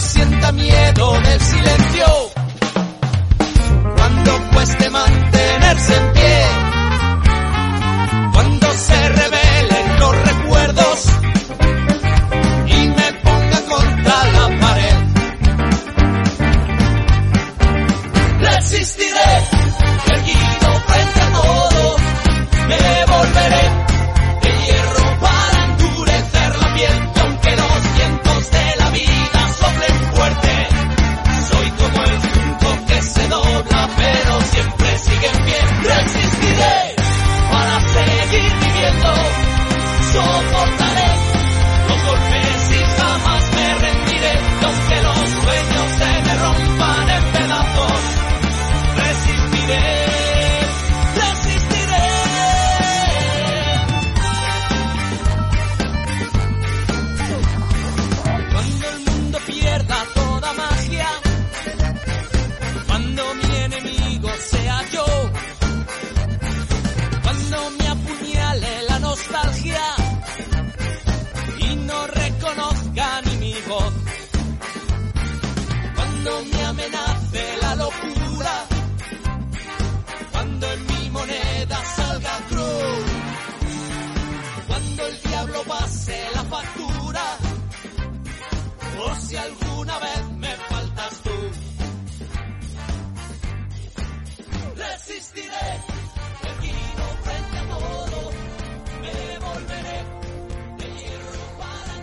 sienta miedo del silencio, cuando cueste mantenerse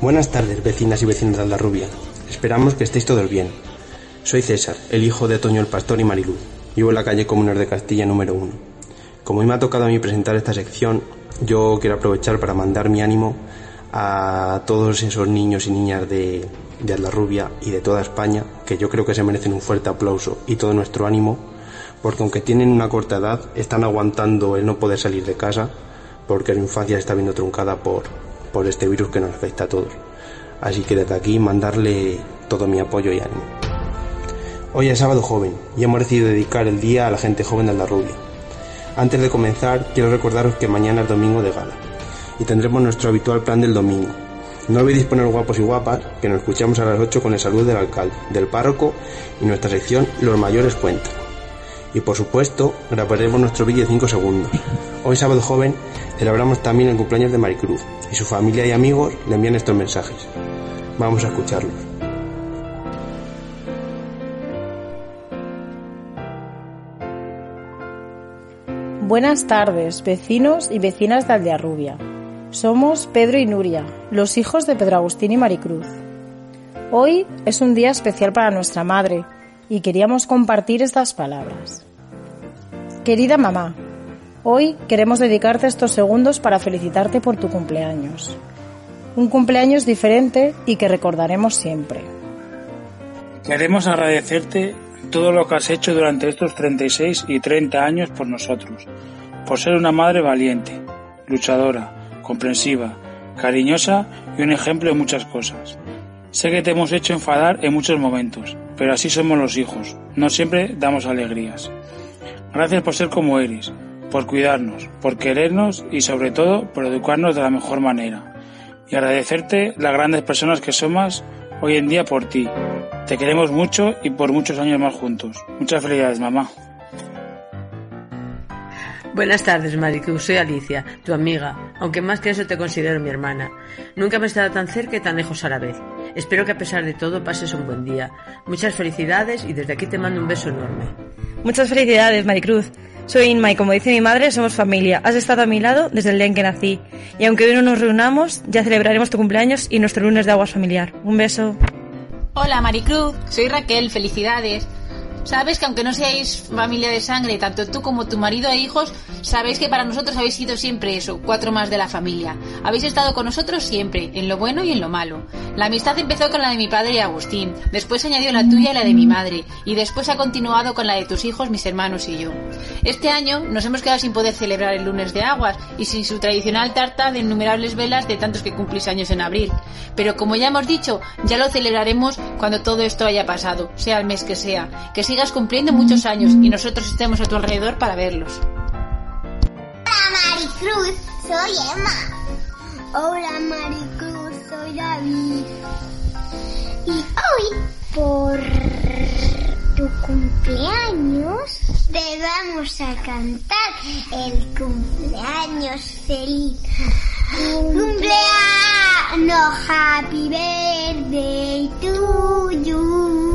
Buenas tardes, vecinas y vecinos de Aldarrubia. Esperamos que estéis todos bien. Soy César, el hijo de Toño el Pastor y Mariluz. Vivo en la calle Comunes de Castilla número 1. Como hoy me ha tocado a mí presentar esta sección, yo quiero aprovechar para mandar mi ánimo a todos esos niños y niñas de, de Aldarrubia y de toda España, que yo creo que se merecen un fuerte aplauso y todo nuestro ánimo, porque aunque tienen una corta edad, están aguantando el no poder salir de casa, porque la infancia está viendo truncada por, por este virus que nos afecta a todos. Así que desde aquí mandarle todo mi apoyo y ánimo. Hoy es sábado joven y hemos decidido dedicar el día a la gente joven de Aldarrubia. Antes de comenzar, quiero recordaros que mañana es domingo de gala y tendremos nuestro habitual plan del domingo. No olvidéis poner guapos y guapas, que nos escuchamos a las 8 con el saludo del alcalde, del párroco y nuestra sección Los mayores cuentan. Y por supuesto, grabaremos nuestro vídeo de 5 segundos. Hoy sábado joven celebramos también el cumpleaños de Maricruz y su familia y amigos le envían estos mensajes. Vamos a escucharlos. Buenas tardes, vecinos y vecinas de Aldearrubia. Somos Pedro y Nuria, los hijos de Pedro Agustín y Maricruz. Hoy es un día especial para nuestra madre y queríamos compartir estas palabras. Querida mamá, hoy queremos dedicarte estos segundos para felicitarte por tu cumpleaños. Un cumpleaños diferente y que recordaremos siempre. Queremos agradecerte todo lo que has hecho durante estos 36 y 30 años por nosotros, por ser una madre valiente, luchadora, comprensiva, cariñosa y un ejemplo de muchas cosas. Sé que te hemos hecho enfadar en muchos momentos, pero así somos los hijos, no siempre damos alegrías. Gracias por ser como eres, por cuidarnos, por querernos y sobre todo por educarnos de la mejor manera. Y agradecerte las grandes personas que somos hoy en día por ti. Te queremos mucho y por muchos años más juntos. Muchas felicidades, mamá. Buenas tardes, Maricruz. Soy Alicia, tu amiga, aunque más que eso te considero mi hermana. Nunca me he estado tan cerca y tan lejos a la vez. Espero que a pesar de todo pases un buen día. Muchas felicidades y desde aquí te mando un beso enorme. Muchas felicidades, Maricruz. Soy Inma y como dice mi madre, somos familia. Has estado a mi lado desde el día en que nací. Y aunque hoy no nos reunamos, ya celebraremos tu cumpleaños y nuestro lunes de aguas familiar. Un beso. Hola Maricruz, soy Raquel, felicidades. Sabes que aunque no seáis familia de sangre, tanto tú como tu marido e hijos, sabéis que para nosotros habéis sido siempre eso, cuatro más de la familia. Habéis estado con nosotros siempre, en lo bueno y en lo malo. La amistad empezó con la de mi padre Agustín, después añadió la tuya y la de mi madre, y después ha continuado con la de tus hijos, mis hermanos y yo. Este año nos hemos quedado sin poder celebrar el lunes de aguas y sin su tradicional tarta de innumerables velas de tantos que cumplís años en abril. Pero como ya hemos dicho, ya lo celebraremos cuando todo esto haya pasado, sea el mes que sea. Que sigas cumpliendo muchos años y nosotros estemos a tu alrededor para verlos. Hola Maricruz, soy Emma. Hola Maricruz, soy David. Y hoy, por tu cumpleaños, te vamos a cantar el cumpleaños feliz. Cumpleaños, happy birthday to you.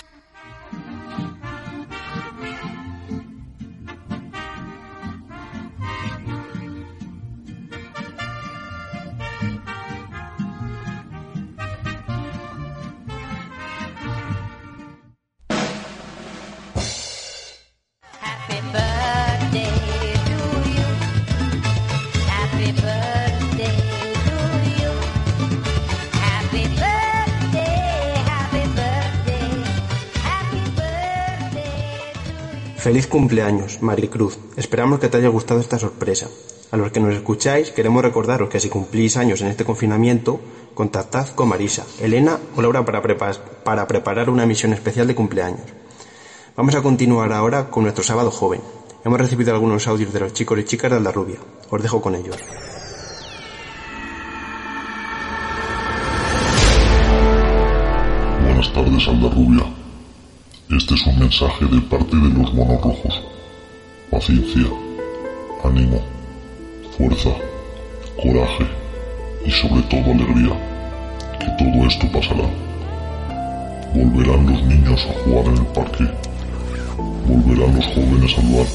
Feliz cumpleaños, Maricruz. Esperamos que te haya gustado esta sorpresa. A los que nos escucháis, queremos recordaros que si cumplís años en este confinamiento, contactad con Marisa, Elena o Laura para, prepa- para preparar una misión especial de cumpleaños. Vamos a continuar ahora con nuestro sábado joven. Hemos recibido algunos audios de los chicos y chicas de Aldarrubia. Os dejo con ellos. Buenas tardes, Aldarrubia. Este es un mensaje de parte de los monos rojos. Paciencia, ánimo, fuerza, coraje y sobre todo alegría, que todo esto pasará. Volverán los niños a jugar en el parque, volverán los jóvenes al bar,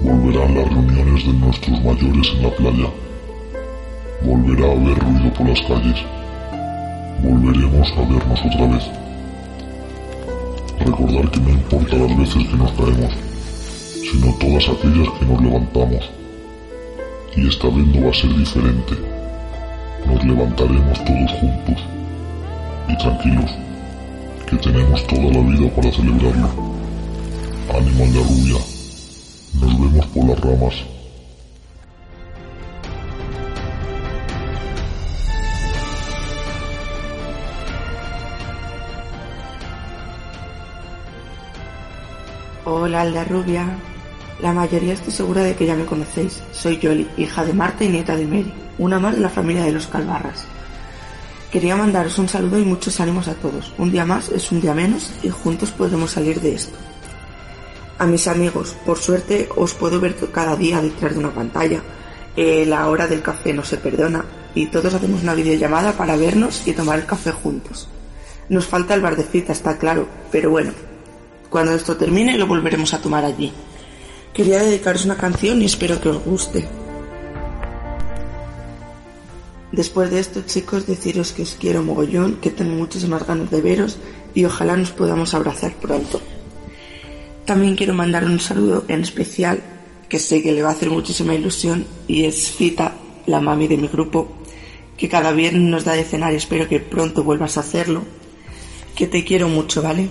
volverán las reuniones de nuestros mayores en la playa, volverá a haber ruido por las calles, volveremos a vernos otra vez. Recordar que no importa las veces que nos caemos, sino todas aquellas que nos levantamos. Y esta vez no va a ser diferente. Nos levantaremos todos juntos. Y tranquilos, que tenemos toda la vida para celebrarlo. Ánimo la rubia. Nos vemos por las ramas. Hola, Alda Rubia. La mayoría estoy segura de que ya me conocéis. Soy Yoli, hija de Marta y nieta de Mary, una más de la familia de los Calvarras. Quería mandaros un saludo y muchos ánimos a todos. Un día más es un día menos y juntos podremos salir de esto. A mis amigos, por suerte os puedo ver cada día detrás de una pantalla. Eh, la hora del café no se perdona y todos hacemos una videollamada para vernos y tomar el café juntos. Nos falta el bar de cita, está claro, pero bueno, cuando esto termine lo volveremos a tomar allí. Quería dedicaros una canción y espero que os guste. Después de esto, chicos, deciros que os quiero mogollón, que tengo muchísimas ganas de veros y ojalá nos podamos abrazar pronto. También quiero mandar un saludo en especial, que sé que le va a hacer muchísima ilusión, y es Cita, la mami de mi grupo, que cada viernes nos da de cenar y espero que pronto vuelvas a hacerlo. Que te quiero mucho, ¿vale?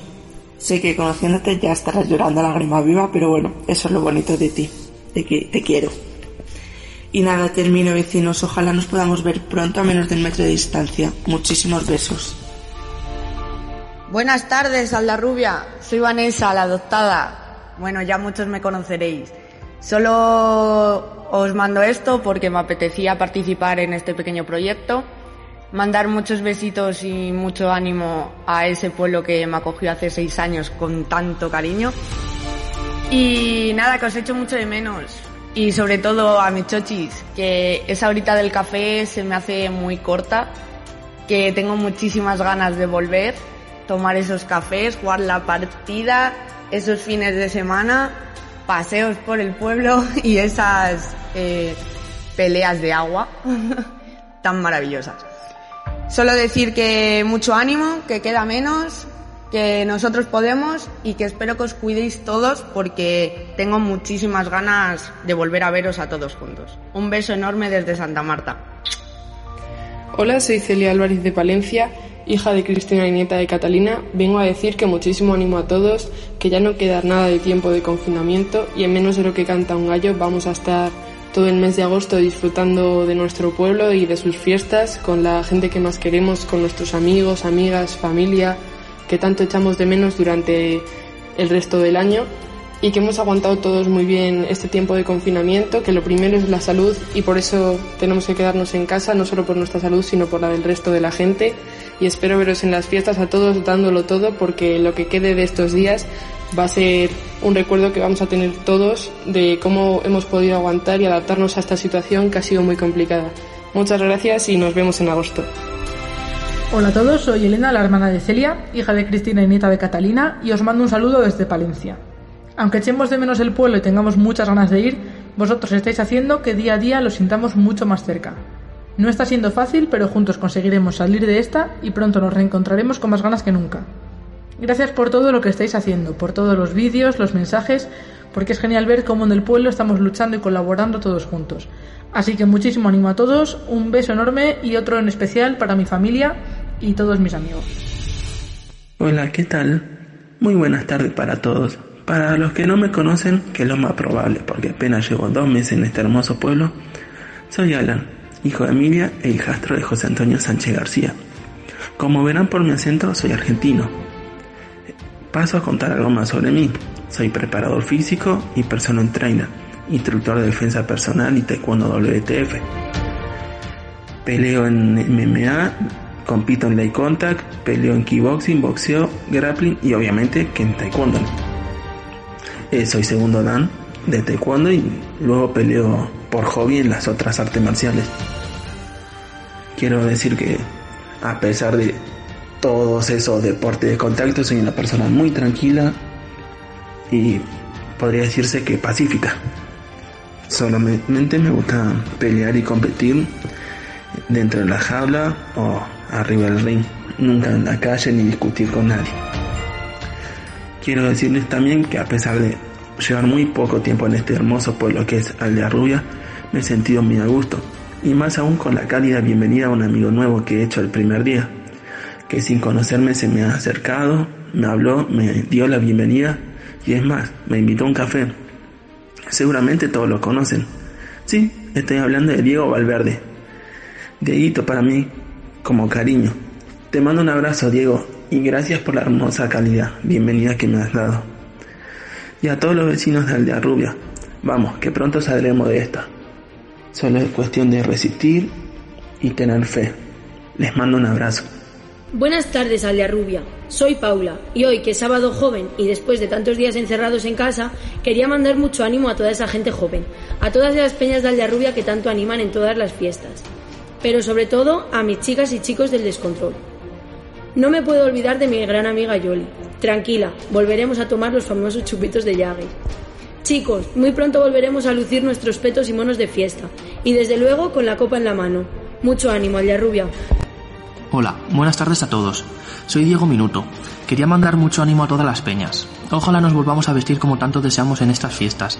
Sé que conociéndote ya estarás llorando lágrima viva, pero bueno, eso es lo bonito de ti, de que te quiero. Y nada, termino vecinos, ojalá nos podamos ver pronto a menos del metro de distancia. Muchísimos besos. Buenas tardes, Aldarrubia. Soy Vanessa, la adoptada. Bueno, ya muchos me conoceréis. Solo os mando esto porque me apetecía participar en este pequeño proyecto. Mandar muchos besitos y mucho ánimo a ese pueblo que me acogió hace seis años con tanto cariño. Y nada, que os echo mucho de menos. Y sobre todo a mis chochis, que esa horita del café se me hace muy corta, que tengo muchísimas ganas de volver, tomar esos cafés, jugar la partida, esos fines de semana, paseos por el pueblo y esas eh, peleas de agua tan maravillosas. Solo decir que mucho ánimo, que queda menos, que nosotros podemos y que espero que os cuidéis todos porque tengo muchísimas ganas de volver a veros a todos juntos. Un beso enorme desde Santa Marta. Hola, soy Celia Álvarez de Palencia, hija de Cristina y nieta de Catalina. Vengo a decir que muchísimo ánimo a todos, que ya no queda nada de tiempo de confinamiento y en menos de lo que canta un gallo vamos a estar todo el mes de agosto disfrutando de nuestro pueblo y de sus fiestas con la gente que más queremos, con nuestros amigos, amigas, familia, que tanto echamos de menos durante el resto del año y que hemos aguantado todos muy bien este tiempo de confinamiento, que lo primero es la salud y por eso tenemos que quedarnos en casa, no solo por nuestra salud, sino por la del resto de la gente. Y espero veros en las fiestas a todos dándolo todo, porque lo que quede de estos días va a ser un recuerdo que vamos a tener todos de cómo hemos podido aguantar y adaptarnos a esta situación que ha sido muy complicada. Muchas gracias y nos vemos en agosto. Hola a todos, soy Elena, la hermana de Celia, hija de Cristina y nieta de Catalina, y os mando un saludo desde Palencia. Aunque echemos de menos el pueblo y tengamos muchas ganas de ir, vosotros estáis haciendo que día a día lo sintamos mucho más cerca. No está siendo fácil, pero juntos conseguiremos salir de esta y pronto nos reencontraremos con más ganas que nunca. Gracias por todo lo que estáis haciendo, por todos los vídeos, los mensajes, porque es genial ver cómo en el pueblo estamos luchando y colaborando todos juntos. Así que muchísimo ánimo a todos, un beso enorme y otro en especial para mi familia y todos mis amigos. Hola, ¿qué tal? Muy buenas tardes para todos. Para los que no me conocen, que es lo más probable, porque apenas llevo dos meses en este hermoso pueblo, soy Alan, hijo de Emilia e hijastro de José Antonio Sánchez García. Como verán por mi acento, soy argentino. Paso a contar algo más sobre mí. Soy preparador físico y personal trainer, instructor de defensa personal y taekwondo WTF. Peleo en MMA, compito en lay contact, peleo en kickboxing, boxeo, grappling y obviamente que en taekwondo. Eh, soy segundo dan de taekwondo y luego peleo por hobby en las otras artes marciales. Quiero decir que a pesar de todos esos deportes de contacto soy una persona muy tranquila y podría decirse que pacífica. Solamente me gusta pelear y competir dentro de la jaula o arriba del ring, nunca en la calle ni discutir con nadie. Quiero decirles también que a pesar de llevar muy poco tiempo en este hermoso pueblo que es Aldea Rubia, me he sentido muy a gusto, y más aún con la cálida bienvenida a un amigo nuevo que he hecho el primer día, que sin conocerme se me ha acercado, me habló, me dio la bienvenida y es más, me invitó a un café. Seguramente todos lo conocen. Sí, estoy hablando de Diego Valverde. Dieguito para mí, como cariño. Te mando un abrazo, Diego, y gracias por la hermosa calidad, bienvenida que me has dado. Y a todos los vecinos de Aldea Rubia, vamos, que pronto saldremos de esta. Solo es cuestión de resistir y tener fe. Les mando un abrazo. Buenas tardes, Rubia. Soy Paula y hoy, que es sábado joven y después de tantos días encerrados en casa, quería mandar mucho ánimo a toda esa gente joven, a todas esas peñas de Rubia que tanto animan en todas las fiestas, pero sobre todo a mis chicas y chicos del descontrol. No me puedo olvidar de mi gran amiga Yoli. Tranquila, volveremos a tomar los famosos chupitos de Jagger. Chicos, muy pronto volveremos a lucir nuestros petos y monos de fiesta, y desde luego con la copa en la mano. Mucho ánimo, Rubia. Hola, buenas tardes a todos. Soy Diego Minuto. Quería mandar mucho ánimo a todas las peñas. Ojalá nos volvamos a vestir como tanto deseamos en estas fiestas.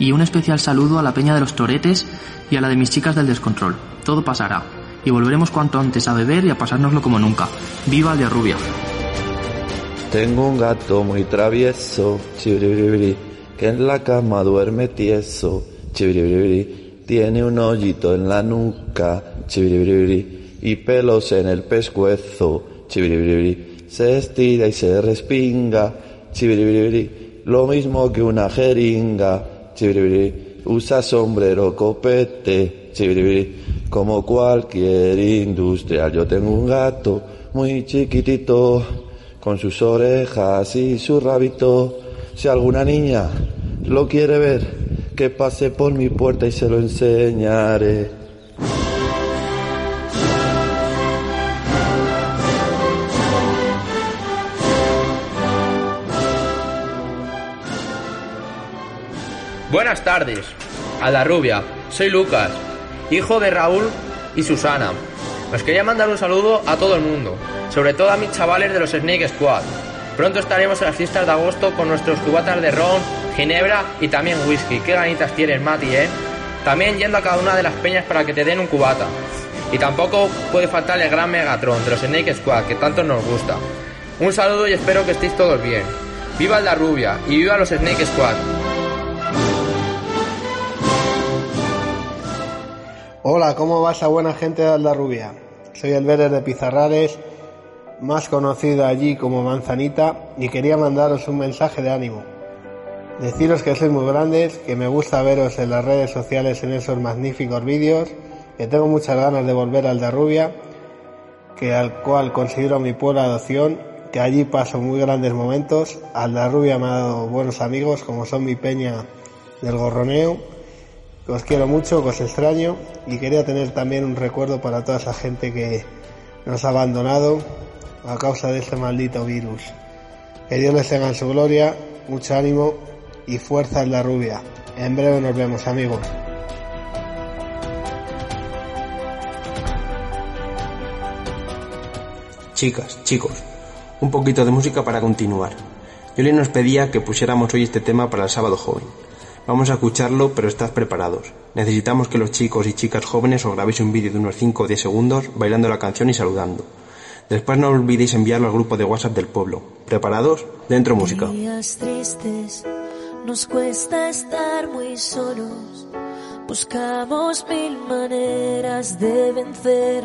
Y un especial saludo a la peña de los toretes y a la de mis chicas del descontrol. Todo pasará. Y volveremos cuanto antes a beber y a pasárnoslo como nunca. ¡Viva el de Rubia! Tengo un gato muy travieso, chibribri, que en la cama duerme tieso, chibribri, tiene un hoyito en la nuca, chibiribiribiri, y pelos en el pescuezo, chibiribiribiri, se estira y se respinga, chibiribiribiri, lo mismo que una jeringa, chibiribiri, usa sombrero copete, chibiribiri, como cualquier industrial. Yo tengo un gato muy chiquitito, con sus orejas y su rabito. Si alguna niña lo quiere ver, que pase por mi puerta y se lo enseñaré. Buenas tardes, a la rubia. Soy Lucas, hijo de Raúl y Susana. Os quería mandar un saludo a todo el mundo, sobre todo a mis chavales de los Snake Squad. Pronto estaremos en las fiestas de agosto con nuestros cubatas de ron, ginebra y también whisky. Qué ganitas tienes, Mati, ¿eh? También yendo a cada una de las peñas para que te den un cubata. Y tampoco puede faltar el gran Megatron de los Snake Squad, que tanto nos gusta. Un saludo y espero que estéis todos bien. Viva la rubia y viva los Snake Squad. Hola, ¿cómo va esa buena gente de Aldarrubia? Soy el Veres de Pizarrales, más conocido allí como Manzanita, y quería mandaros un mensaje de ánimo. Deciros que sois muy grandes, que me gusta veros en las redes sociales en esos magníficos vídeos, que tengo muchas ganas de volver a Aldarrubia, que al cual considero mi pueblo adopción, que allí paso muy grandes momentos. Aldarrubia me ha dado buenos amigos, como son mi peña del Gorroneo, os quiero mucho, os extraño y quería tener también un recuerdo para toda esa gente que nos ha abandonado a causa de este maldito virus. Que Dios les tenga en su gloria, mucho ánimo y fuerza en la rubia. En breve nos vemos amigos. Chicas, chicos, un poquito de música para continuar. Yoli nos pedía que pusiéramos hoy este tema para el sábado joven. Vamos a escucharlo, pero estad preparados. Necesitamos que los chicos y chicas jóvenes os grabéis un vídeo de unos 5 o 10 segundos bailando la canción y saludando. Después no olvidéis enviarlo al grupo de WhatsApp del pueblo. ¿Preparados? Dentro música. De vencer.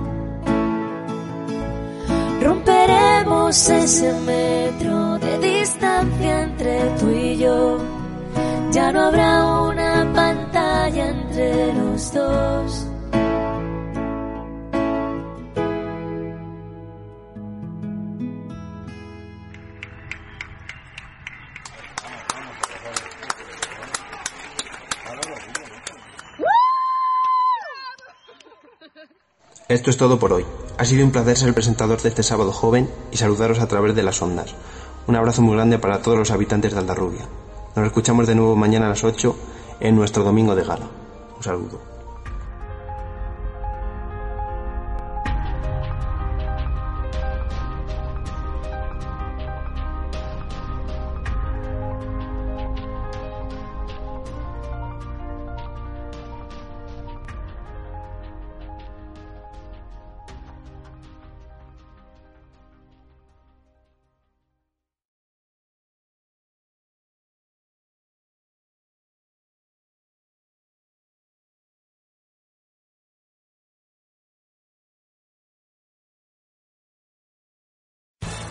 Ese metro de distancia entre tú y yo. Ya no habrá una pantalla entre los dos. Esto es todo por hoy. Ha sido un placer ser el presentador de este sábado joven y saludaros a través de las ondas. Un abrazo muy grande para todos los habitantes de Aldarrubia. Nos escuchamos de nuevo mañana a las 8 en nuestro domingo de gala. Un saludo.